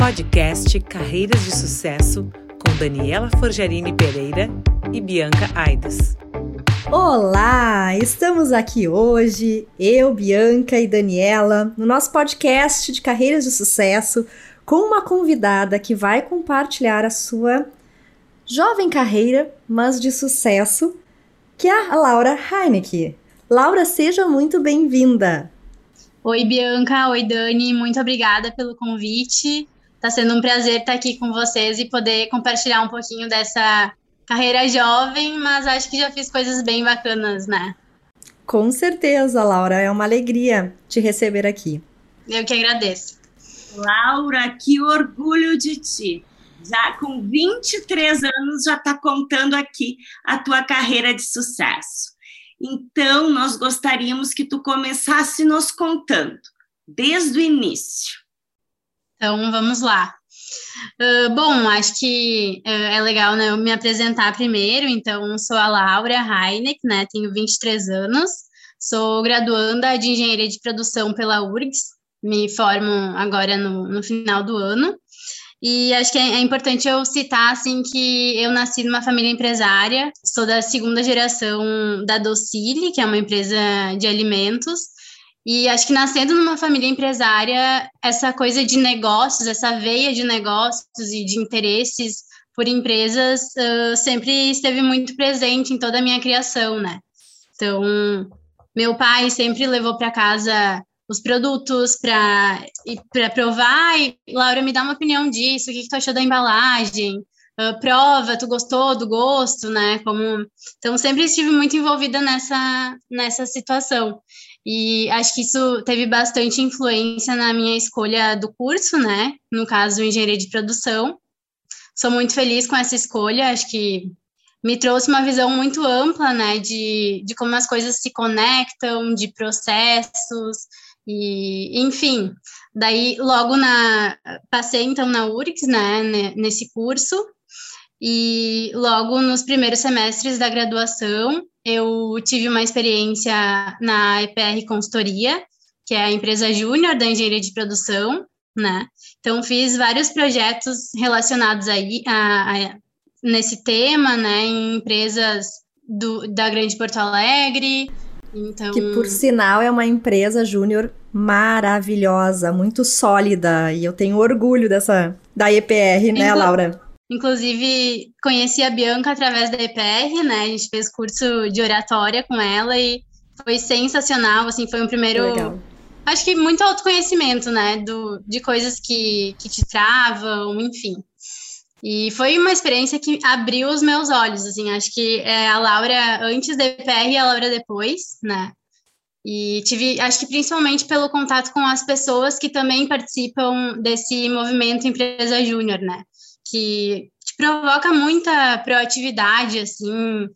Podcast Carreiras de Sucesso com Daniela Forjarini Pereira e Bianca Aides. Olá, estamos aqui hoje, eu, Bianca e Daniela, no nosso podcast de Carreiras de Sucesso, com uma convidada que vai compartilhar a sua jovem carreira, mas de sucesso, que é a Laura Heinecke. Laura, seja muito bem-vinda. Oi, Bianca. Oi, Dani. Muito obrigada pelo convite. Está sendo um prazer estar aqui com vocês e poder compartilhar um pouquinho dessa carreira jovem, mas acho que já fiz coisas bem bacanas, né? Com certeza, Laura. É uma alegria te receber aqui. Eu que agradeço. Laura, que orgulho de ti. Já com 23 anos, já está contando aqui a tua carreira de sucesso. Então, nós gostaríamos que tu começasse nos contando, desde o início. Então, vamos lá. Uh, bom, acho que uh, é legal né, eu me apresentar primeiro. Então, sou a Laura Heineck, né, tenho 23 anos, sou graduanda de Engenharia de Produção pela URGS, me formo agora no, no final do ano. E acho que é, é, importante eu citar assim que eu nasci numa família empresária, sou da segunda geração da Docile, que é uma empresa de alimentos. E acho que nascendo numa família empresária, essa coisa de negócios, essa veia de negócios e de interesses por empresas uh, sempre esteve muito presente em toda a minha criação, né? Então, meu pai sempre levou para casa os produtos para provar. E, Laura, me dá uma opinião disso, o que, que tu achou da embalagem? Uh, prova, tu gostou do gosto, né? Como... Então, sempre estive muito envolvida nessa, nessa situação. E acho que isso teve bastante influência na minha escolha do curso, né? No caso, engenharia de produção. Sou muito feliz com essa escolha, acho que me trouxe uma visão muito ampla, né, de, de como as coisas se conectam, de processos, e, enfim, daí logo na passei então na URGS, né, nesse curso, e logo nos primeiros semestres da graduação, eu tive uma experiência na EPR Consultoria, que é a empresa júnior da engenharia de produção, né? Então fiz vários projetos relacionados aí a, a nesse tema, né, em empresas do, da Grande Porto Alegre, então... Que, por sinal, é uma empresa júnior maravilhosa, muito sólida. E eu tenho orgulho dessa da EPR, né, Inclu Laura? Inclusive, conheci a Bianca através da EPR, né? A gente fez curso de oratória com ela e foi sensacional, assim, foi um primeiro... Legal. Acho que muito autoconhecimento, né? Do, de coisas que, que te travam, enfim. E foi uma experiência que abriu os meus olhos, assim, acho que é a Laura antes da EPR e a Laura depois, né? E tive, acho que principalmente pelo contato com as pessoas que também participam desse movimento Empresa Júnior, né? Que te provoca muita proatividade, assim,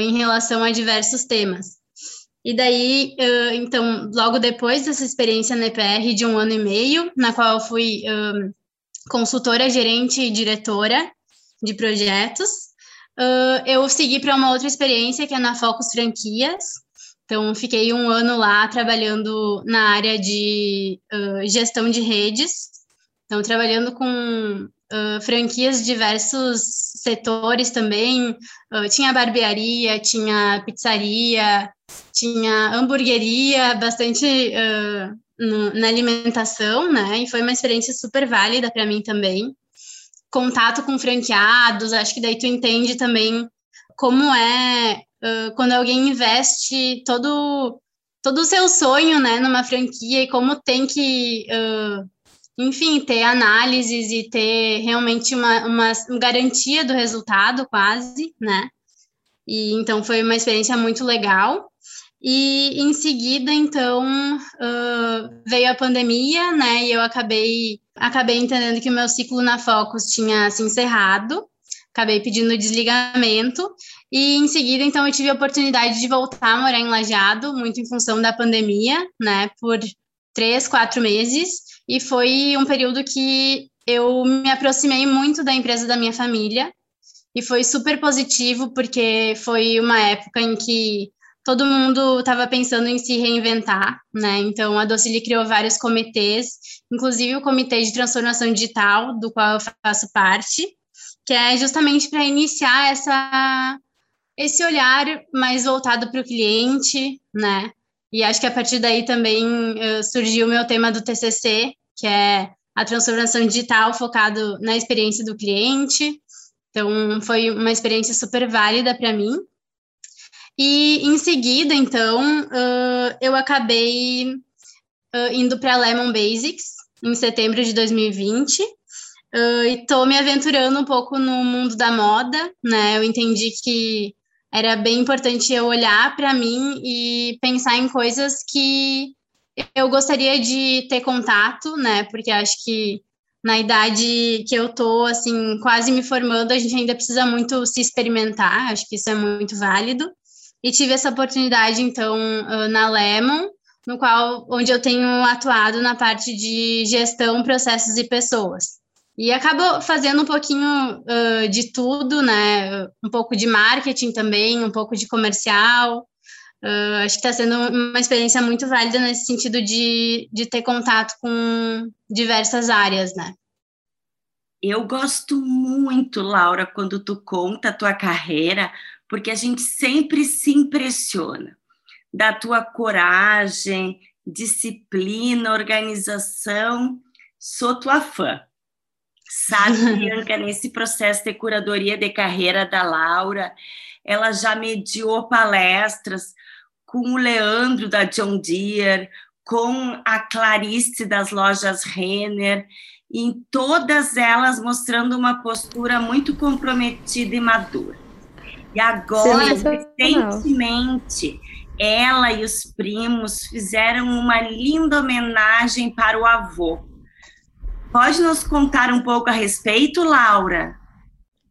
em relação a diversos temas. E daí, então, logo depois dessa experiência na EPR de um ano e meio, na qual eu fui consultora, gerente e diretora de projetos. Eu segui para uma outra experiência que é na Focus Franquias. Então, fiquei um ano lá trabalhando na área de gestão de redes. Então, trabalhando com uh, franquias de diversos setores também. tinha barbearia, tinha pizzaria, tinha hamburgueria, bastante no, na alimentação, né? E foi uma experiência super válida para mim também. Contato com franqueados, acho que daí tu entende também como é uh, quando alguém investe todo todo o seu sonho, né, numa franquia e como tem que, uh, enfim, ter análises e ter realmente uma, uma garantia do resultado quase, né? E então foi uma experiência muito legal. E em seguida, então, uh, veio a pandemia, né? E eu acabei, acabei entendendo que o meu ciclo na Focus tinha se encerrado, acabei pedindo desligamento. E em seguida, então, eu tive a oportunidade de voltar a morar em Lajeado, muito em função da pandemia, né? Por três, quatro meses. E foi um período que eu me aproximei muito da empresa da minha família. E foi super positivo, porque foi uma época em que todo mundo estava pensando em se reinventar, né? Então a Docile criou vários comitês, inclusive o Comitê de Transformação Digital, do qual eu faço parte, que é justamente para iniciar essa esse olhar mais voltado para o cliente, né? E acho que a partir daí também uh, surgiu o meu tema do TCC, que é a transformação digital focado na experiência do cliente. Então, foi uma experiência super válida para mim. E em seguida, então, uh, eu acabei uh, indo para Lemon Basics em setembro de 2020. Uh, e estou me aventurando um pouco no mundo da moda, né? Eu entendi que era bem importante eu olhar para mim e pensar em coisas que eu gostaria de ter contato, né? Porque acho que na idade que eu tô, assim, quase me formando, a gente ainda precisa muito se experimentar, acho que isso é muito válido. E tive essa oportunidade, então, na Lemon, no qual, onde eu tenho atuado na parte de gestão, processos e pessoas. E acabo fazendo um pouquinho uh, de tudo, né? Um pouco de marketing também, um pouco de comercial. Uh, acho que está sendo uma experiência muito válida nesse sentido de, de ter contato com diversas áreas, né? Eu gosto muito, Laura, quando tu conta a tua carreira, porque a gente sempre se impressiona da tua coragem, disciplina, organização. Sou tua fã. Sabe, Bianca, nesse processo de curadoria de carreira da Laura, ela já mediou palestras com o Leandro da John Deere, com a Clarice das lojas Renner, em todas elas mostrando uma postura muito comprometida e madura. E agora, recentemente, ela e os primos fizeram uma linda homenagem para o avô, Pode nos contar um pouco a respeito, Laura?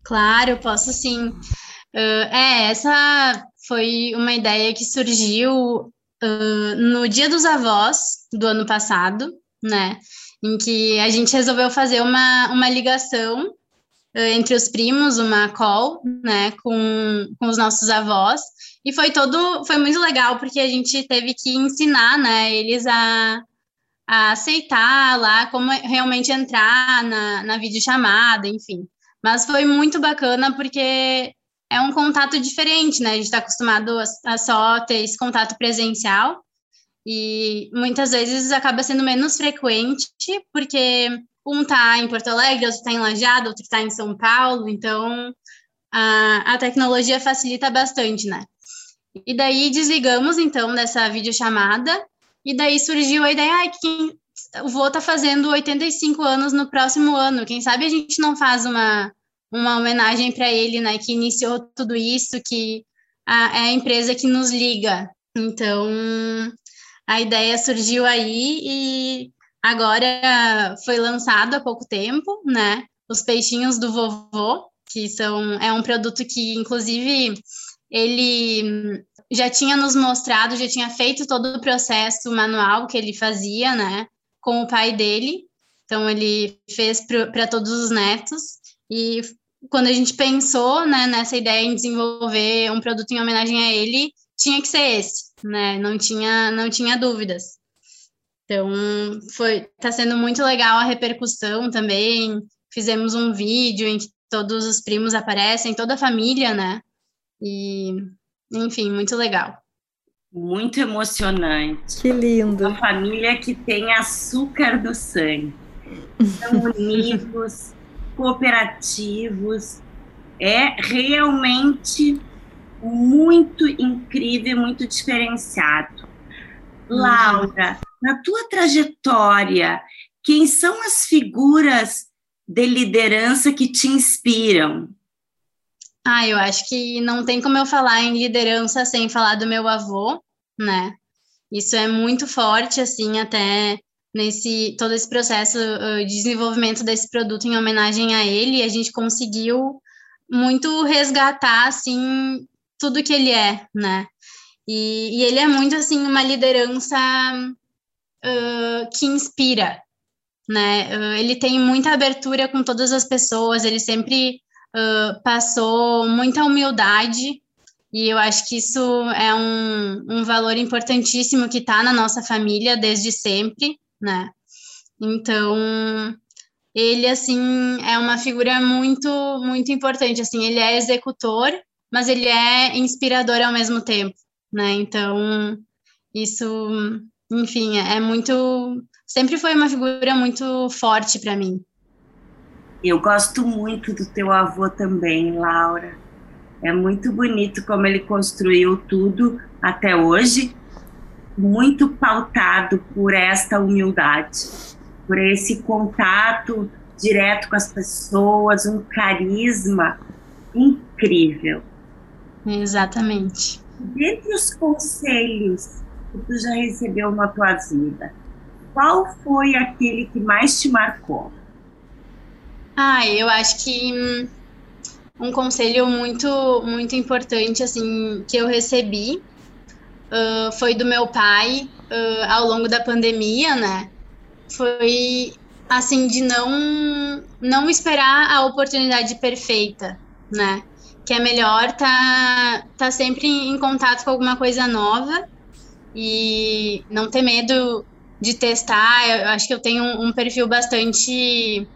Claro, posso sim. Uh, é, essa foi uma ideia que surgiu uh, no Dia dos Avós do ano passado, né? Em que a gente resolveu fazer uma, uma ligação uh, entre os primos, uma call, né, com, com os nossos avós. E foi todo, foi muito legal, porque a gente teve que ensinar, né, eles a, a aceitar lá como realmente entrar na, na videochamada, enfim. Mas foi muito bacana porque é um contato diferente, né? A gente está acostumado a, só ter esse contato presencial e muitas vezes acaba sendo menos frequente porque um está em Porto Alegre, outro está em Lajeado, outro está em São Paulo, então a, a tecnologia facilita bastante, né? E daí desligamos então dessa videochamada e daí surgiu a ideia, ah, que o vô tá fazendo 85 anos no próximo ano, quem sabe a gente não faz uma, uma homenagem para ele, né, que iniciou tudo isso, que a, é a empresa que nos liga. Então, a ideia surgiu aí e agora foi lançado há pouco tempo, né, os peixinhos do vovô, que são, é um produto que, inclusive, ele já tinha nos mostrado, já tinha feito todo o processo manual que ele fazia, né, com o pai dele. Então ele fez para todos os netos e quando a gente pensou, né, nessa ideia em desenvolver um produto em homenagem a ele, tinha que ser esse, né? Não tinha não tinha dúvidas. Então foi tá sendo muito legal a repercussão também. Fizemos um vídeo em que todos os primos aparecem, toda a família, né? E enfim, muito legal. Muito emocionante. Que lindo. Uma família que tem açúcar do sangue. São unidos, cooperativos. É realmente muito incrível, muito diferenciado. Uhum. Laura, na tua trajetória, quem são as figuras de liderança que te inspiram? Ah, eu acho que não tem como eu falar em liderança sem falar do meu avô, né? Isso é muito forte, assim, até nesse todo esse processo de desenvolvimento desse produto em homenagem a ele, a gente conseguiu muito resgatar, assim, tudo que ele é, né? E, e ele é muito, assim, uma liderança uh, que inspira, né? Uh, ele tem muita abertura com todas as pessoas, ele sempre uh, passou muita humildade, e eu acho que isso é um, valor importantíssimo que está na nossa família desde sempre, né? Então, ele, assim, é uma figura muito, muito importante, assim, ele é executor, mas ele é inspirador ao mesmo tempo, né? Então, isso, enfim, é muito, sempre foi uma figura muito forte para mim. Eu gosto muito do teu avô também, Laura. É muito bonito como ele construiu tudo até hoje, muito pautado por esta humildade, por esse contato direto com as pessoas, um carisma incrível. Exatamente. Dentre os conselhos que tu já recebeu na tua vida, qual foi aquele que mais te marcou? Ah, eu acho que hum, um conselho muito muito importante assim que eu recebi uh, foi do meu pai uh, ao longo da pandemia, né? Foi assim de não não esperar a oportunidade perfeita, né? Que é melhor tá tá sempre em contato com alguma coisa nova e não ter medo de testar. Eu acho que eu tenho um, um perfil bastante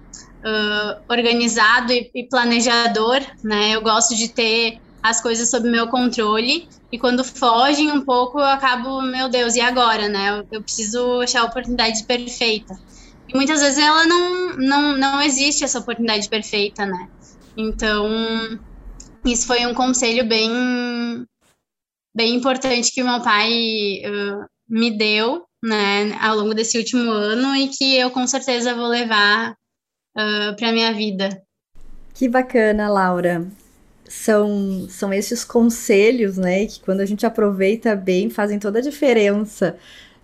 uh, organizado e, e, planejador, né? Eu gosto de ter as coisas sob meu controle e quando fogem um pouco eu acabo, meu Deus, e agora, né? Eu, preciso achar a oportunidade perfeita. E muitas vezes ela não, não, não existe essa oportunidade perfeita, né? Então, isso foi um conselho bem, bem importante que o meu pai uh, me deu, né, ao longo desse último ano e que eu com certeza vou levar uh, para minha vida. Que bacana, Laura. São, são esses conselhos, né, que quando a gente aproveita bem, fazem toda a diferença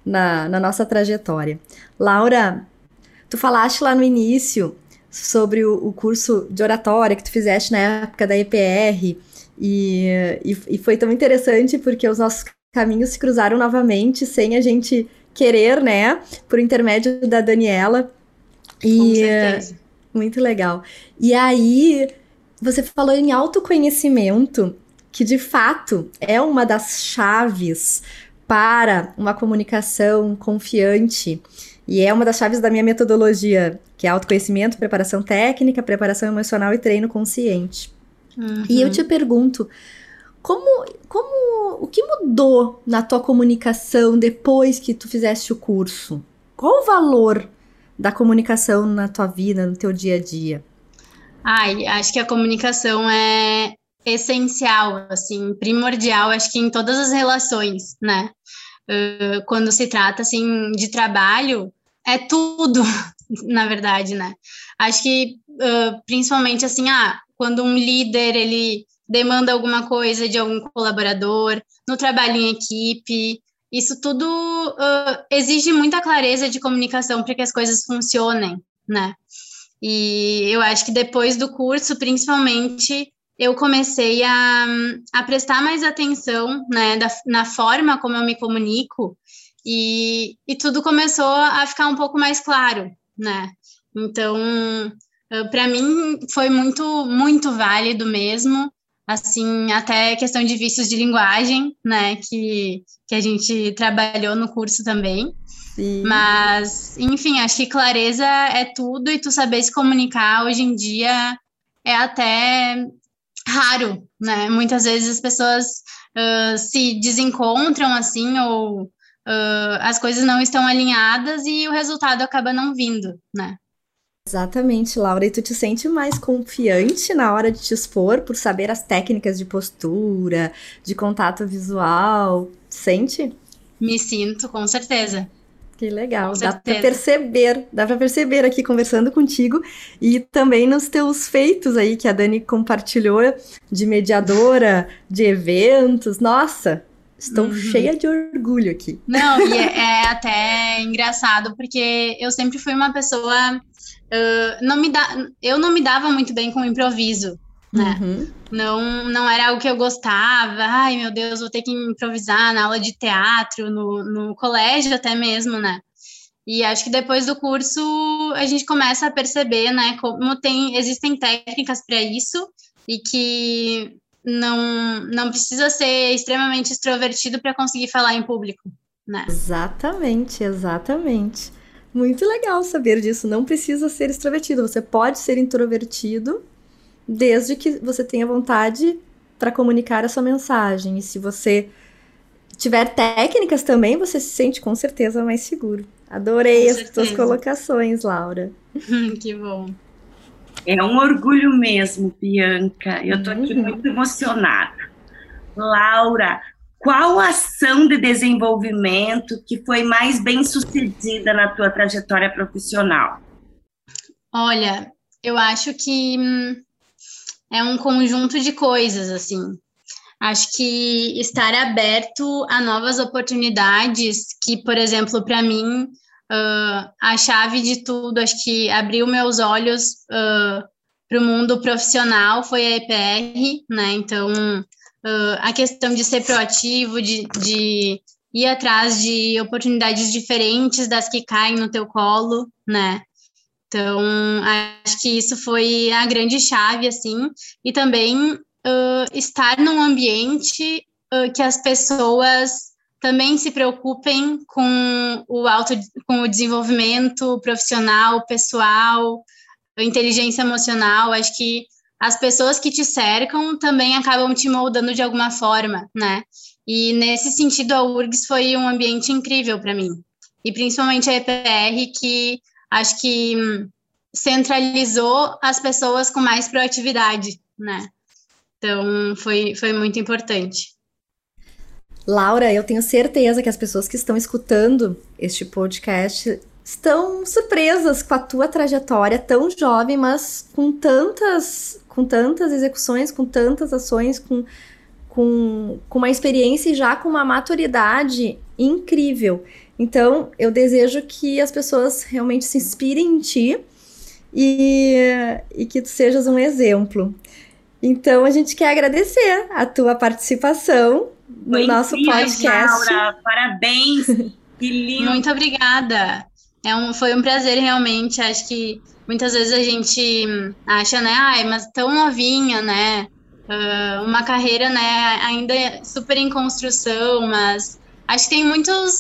na, na nossa trajetória. Laura, tu falaste lá no início sobre o, o curso de oratória que tu fizeste na época da EPR, e, e, e foi tão interessante porque os nossos caminhos se cruzaram novamente sem a gente querer, né? Por intermédio da Daniela. E, Com certeza. Muito legal. E aí, você falou em autoconhecimento, que de fato é uma das chaves para uma comunicação confiante. E é uma das chaves da minha metodologia, que é autoconhecimento, preparação técnica, preparação emocional e treino consciente. Uhum. E eu te pergunto, como, como, o que mudou na tua comunicação depois que tu fizeste o curso? Qual o valor da comunicação na tua vida, no teu dia a dia? Ai, acho que a comunicação é essencial, assim, primordial, acho que em todas as relações, né? Uh, quando se trata, assim, de trabalho, é tudo, na verdade, né? Acho que, uh, principalmente, assim, ah, quando um líder, ele demanda alguma coisa de algum colaborador, no trabalho em equipe, isso tudo uh, exige muita clareza de comunicação para que as coisas funcionem, né? E eu acho que depois do curso, principalmente, eu comecei a, a prestar mais atenção né, da, na forma como eu me comunico e, e tudo começou a ficar um pouco mais claro, né? Então, para mim foi muito, muito válido mesmo assim, até questão de vícios de linguagem, né, que, que a gente trabalhou no curso também. Sim. Mas, enfim, acho que clareza é tudo e tu saber se comunicar hoje em dia é até raro, né? Muitas vezes as pessoas uh, se desencontram assim ou uh, as coisas não estão alinhadas e o resultado acaba não vindo, né? Exatamente, Laura. E tu te sente mais confiante na hora de te expor por saber as técnicas de postura, de contato visual? Sente? Me sinto, com certeza. Que legal, dá para perceber, dá para perceber aqui conversando contigo e também nos teus feitos aí que a Dani compartilhou de mediadora, de eventos. Nossa, estou uhum. cheia de orgulho aqui. Não, e é, é até engraçado porque eu sempre fui uma pessoa uh, não me dá, eu não me dava muito bem com o improviso, né? Uhum. Não, não era algo que eu gostava. Ai, meu Deus, vou ter que improvisar na aula de teatro, no, no colégio até mesmo, né? E acho que depois do curso a gente começa a perceber, né, como tem existem técnicas para isso e que não, não precisa ser extremamente extrovertido para conseguir falar em público, né? Exatamente, exatamente. Muito legal saber disso. Não precisa ser extrovertido, você pode ser introvertido desde que você tenha vontade para comunicar a sua mensagem. E se você tiver técnicas também, você se sente com certeza mais seguro. Adorei com as certeza. tuas colocações, Laura. que bom. É um orgulho mesmo, Bianca. Eu estou aqui uhum. muito emocionada. Laura, qual ação de desenvolvimento que foi mais bem sucedida na tua trajetória profissional? Olha, eu acho que hum, é um conjunto de coisas, assim. Acho que estar aberto a novas oportunidades, que, por exemplo, para mim, uh, a chave de tudo, acho que abriu meus olhos uh, para o mundo profissional foi a EPR, né? Então, uh, a questão de ser proativo, de, de ir atrás de oportunidades diferentes das que caem no teu colo, né? Então, acho que isso foi a grande chave, assim, e também uh, estar num ambiente uh, que as pessoas também se preocupem com o auto, com o desenvolvimento profissional, pessoal, inteligência emocional. Acho que as pessoas que te cercam também acabam te moldando de alguma forma, né? E nesse sentido, a URGS foi um ambiente incrível para mim. E principalmente a EPR, que acho que centralizou as pessoas com mais proatividade, né? Então, foi, foi muito importante. Laura, eu tenho certeza que as pessoas que estão escutando este podcast estão surpresas com a tua trajetória tão jovem, mas com tantas, com tantas execuções, com tantas ações, com, com, com uma experiência e já com uma maturidade incrível. Então, eu desejo que as pessoas realmente se inspirem em ti e, e que tu sejas um exemplo. Então, a gente quer agradecer a tua participação no Foi nosso podcast. Laura, parabéns! Que lindo! Muito obrigada! É um, foi um prazer, realmente. Acho que muitas vezes a gente acha, né? Ai, mas tão novinha, né? Uh, uma carreira, né? Ainda super em construção, mas acho que tem muitos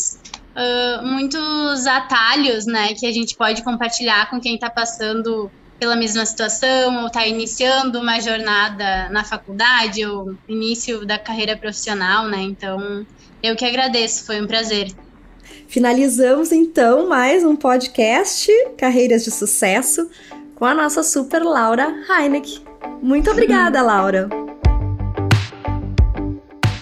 uh, muitos atalhos, né, que a gente pode compartilhar com quem está passando pela mesma situação ou está iniciando uma jornada na faculdade ou início da carreira profissional, né? Então, eu que agradeço, foi um prazer. Finalizamos então mais um podcast Carreiras de Sucesso com a nossa super Laura Heineck. Muito obrigada, Laura.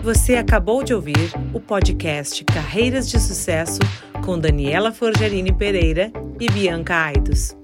Você acabou de ouvir o podcast Carreiras de Sucesso com Daniela Forgerini Pereira e Bianca Aidos.